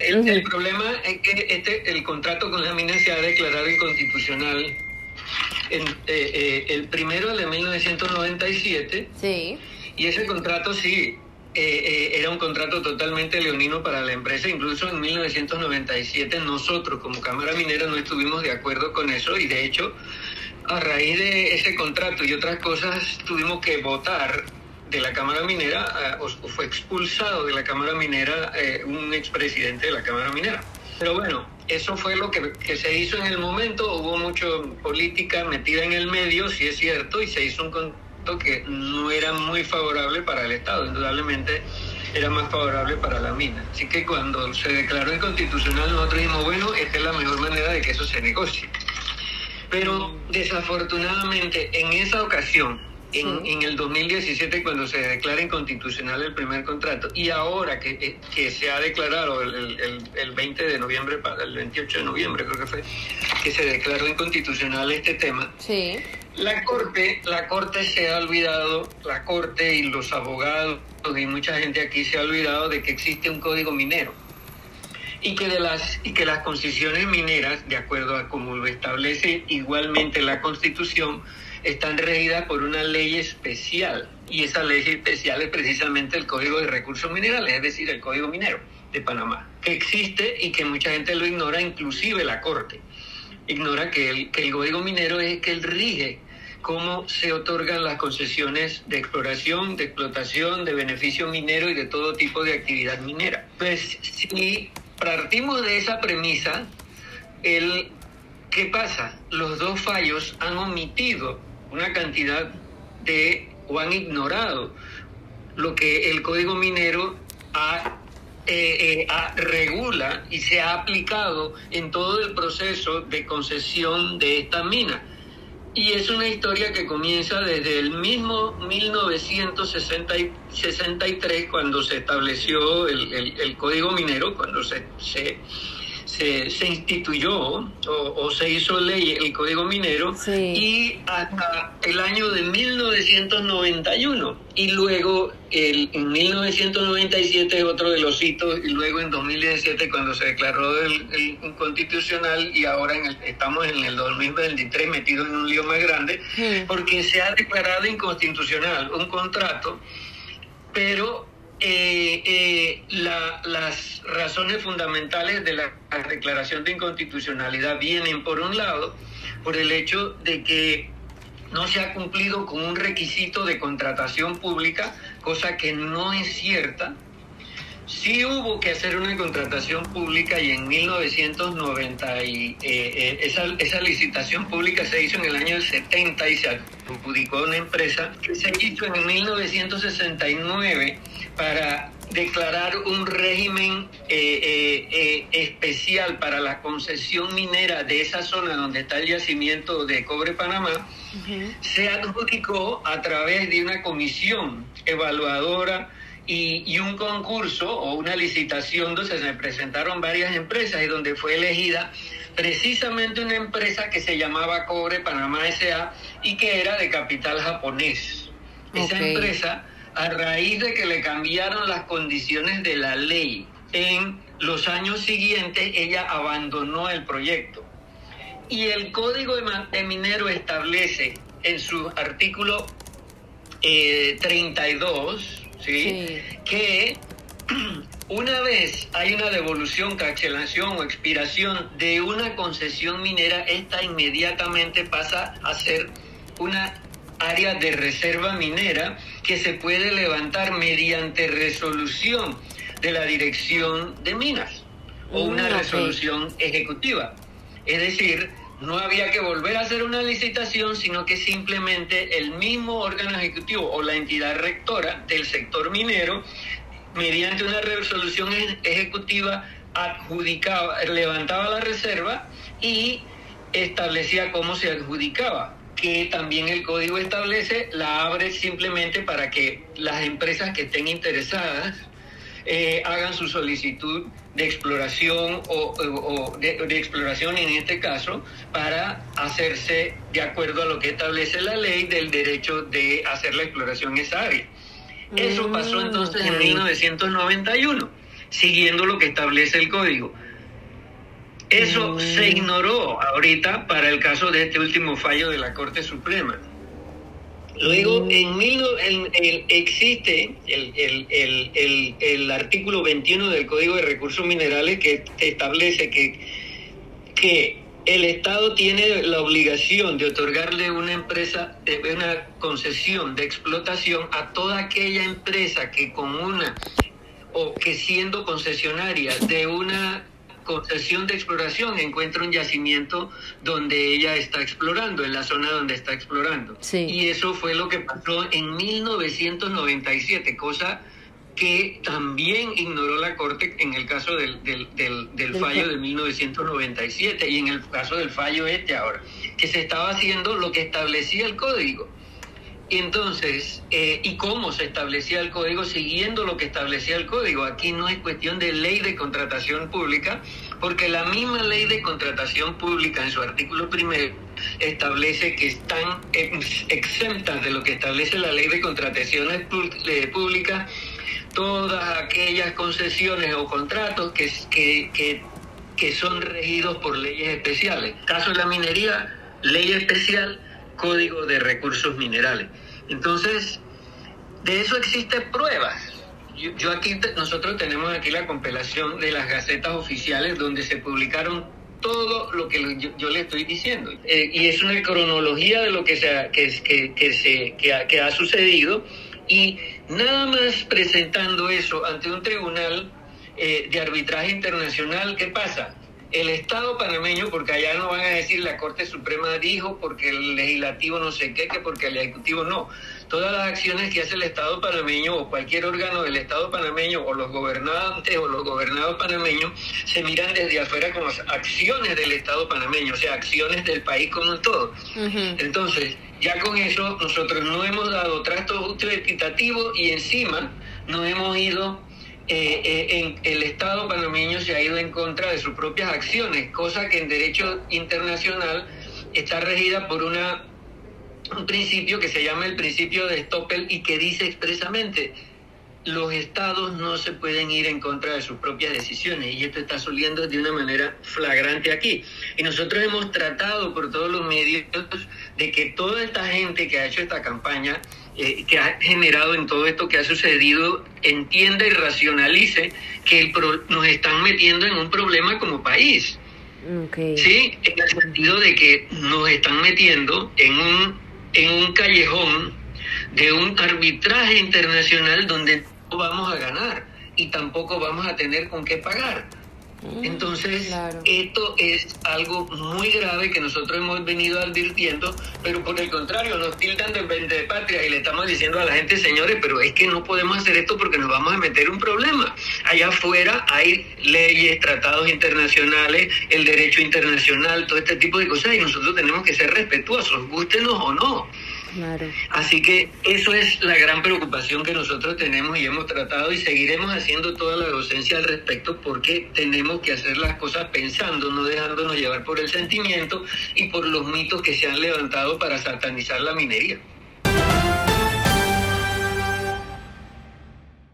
El, problema es que este, el contrato con la mina se ha declarado inconstitucional en, eh, eh, el primero de 1997. Sí. Y ese contrato sí eh, era un contrato totalmente leonino para la empresa. Incluso en 1997 nosotros como Cámara Minera no estuvimos de acuerdo con eso y de hecho a raíz de ese contrato y otras cosas tuvimos que votar de la Cámara Minera, o, fue expulsado de la Cámara Minera un expresidente de la Cámara Minera. Pero bueno, eso fue lo que, se hizo en el momento. Hubo mucha política metida en el medio, sí es cierto, y se hizo un contrato que no era muy favorable para el Estado. Indudablemente era más favorable para la mina. Así que cuando se declaró inconstitucional, nosotros dijimos, bueno, esta es la mejor manera de que eso se negocie. Pero desafortunadamente en esa ocasión, en, el 2017 cuando se declara inconstitucional el primer contrato y ahora que, eh, que se ha declarado el, el, 20 de noviembre, el 28 de noviembre creo que fue, que se declaró inconstitucional este tema. Sí. La Corte, la Corte se ha olvidado, la Corte y los abogados y mucha gente aquí se ha olvidado de que existe un código minero y que de las y que las concesiones mineras, de acuerdo a como lo establece igualmente la Constitución, están regidas por una ley especial y esa ley especial es precisamente el Código de Recursos Minerales, es decir, el Código Minero de Panamá, que existe y que mucha gente lo ignora, inclusive la Corte. Ignora que el, que el Código Minero es que él rige cómo se otorgan las concesiones de exploración, de explotación, de beneficio minero y de todo tipo de actividad minera. Pues si partimos de esa premisa, el, ¿qué pasa? Los dos fallos han omitido una cantidad de, o han ignorado lo que el Código Minero eh, eh, regula y se ha aplicado en todo el proceso de concesión de esta mina. Y es una historia que comienza desde el mismo 1963, cuando se estableció el, Código Minero, cuando se se, instituyó o, se hizo ley el Código Minero y hasta el año de 1991 y luego el, en 1997 otro de los hitos y luego en 2017 cuando se declaró el, inconstitucional y ahora en estamos en el 2023 metidos en un lío más grande porque se ha declarado inconstitucional un contrato pero eh, eh, las razones fundamentales de la declaración de inconstitucionalidad vienen, por un lado, por el hecho de que no se ha cumplido con un requisito de contratación pública, cosa que no es cierta. Sí hubo que hacer una contratación pública y en 1990 y, eh, esa, esa, licitación pública se hizo en el año 70 y se adjudicó una empresa que se hizo en 1969 para declarar un régimen eh, eh, eh, especial para la concesión minera de esa zona donde está el yacimiento de Cobre Panamá, se adjudicó a través de una comisión evaluadora y, y, un concurso o una licitación donde se presentaron varias empresas y donde fue elegida precisamente una empresa que se llamaba Cobre Panamá SA y que era de capital japonés. Esa empresa a raíz de que le cambiaron las condiciones de la ley en los años siguientes, ella abandonó el proyecto. Y el Código de Minero establece en su artículo 32, eh, que una vez hay una devolución, cancelación o expiración de una concesión minera, esta inmediatamente pasa a ser una área de reserva minera que se puede levantar mediante resolución de la Dirección de Minas o una mm, resolución ejecutiva. Es decir, no había que volver a hacer una licitación, sino que simplemente el mismo órgano ejecutivo o la entidad rectora del sector minero, mediante una resolución ejecutiva, adjudicaba, levantaba la reserva y establecía cómo se adjudicaba que también el código establece, la abre simplemente para que las empresas que estén interesadas eh, hagan su solicitud de exploración o, de, exploración en este caso para hacerse de acuerdo a lo que establece la ley del derecho de hacer la exploración en esa área. Eso pasó mm, entonces en 1991 siguiendo lo que establece el código. Eso mm. se ignoró ahorita para el caso de este último fallo de la Corte Suprema. Luego, mm. en, mil, existe el, el, artículo 21 del Código de Recursos Minerales que establece que, que el Estado tiene la obligación de otorgarle una empresa, una concesión de explotación a toda aquella empresa que con una o que siendo concesionaria de una concesión de exploración encuentra un yacimiento donde ella está explorando, en la zona donde está explorando. Y eso fue lo que pasó en 1997, cosa que también ignoró la Corte en el caso del, del, del, fallo de 1997 y en el caso del fallo este ahora, que se estaba haciendo lo que establecía el código. Entonces, eh, ¿y cómo se establecía el código siguiendo lo que establecía el código? Aquí no es cuestión de ley de contratación pública, porque la misma ley de contratación pública en su artículo primero establece que están exentas de lo que establece la ley de contrataciones eh, públicas todas aquellas concesiones o contratos que, que, que, son regidos por leyes especiales. Caso de la minería, ley especial, Código de Recursos Minerales. Entonces, de eso existen pruebas. Yo, aquí, nosotros tenemos aquí la compilación de las gacetas oficiales donde se publicaron todo lo que yo, le estoy diciendo. Eh, y es una cronología de lo que, se que, que, se, que ha sucedido y nada más presentando eso ante un tribunal eh, de arbitraje internacional, ¿qué pasa? El Estado panameño, porque allá no van a decir la Corte Suprema dijo, porque el legislativo no sé qué, que porque el ejecutivo no. Todas las acciones que hace el Estado panameño o cualquier órgano del Estado panameño o los gobernantes o los gobernados panameños se miran desde afuera como acciones del Estado panameño, o sea, acciones del país como un todo. Entonces, ya con eso nosotros no hemos dado trato justo equitativo y encima no hemos ido, eh, eh, en, el Estado panameño se ha ido en contra de sus propias acciones, cosa que en derecho internacional está regida por una un principio que se llama el principio de Stoppel y que dice expresamente los estados no se pueden ir en contra de sus propias decisiones y esto está subiendo de una manera flagrante aquí. Y nosotros hemos tratado por todos los medios de que toda esta gente que ha hecho esta campaña, eh, que ha generado en todo esto que ha sucedido, entienda y racionalice que nos están metiendo en un problema como país. Sí, en el sentido de que nos están metiendo en un, en un callejón de un arbitraje internacional donde no vamos a ganar y tampoco vamos a tener con qué pagar. Mm, Entonces, esto es algo muy grave que nosotros hemos venido advirtiendo, pero por el contrario, nos tildan de de patria y le estamos diciendo a la gente, señores, pero es que no podemos hacer esto porque nos vamos a meter un problema. Allá afuera hay leyes, tratados internacionales, el derecho internacional, todo este tipo de cosas, y nosotros tenemos que ser respetuosos, gústenos o no. Así que eso es la gran preocupación que nosotros tenemos y hemos tratado y seguiremos haciendo toda la docencia al respecto porque tenemos que hacer las cosas pensando, no dejándonos llevar por el sentimiento y por los mitos que se han levantado para satanizar la minería.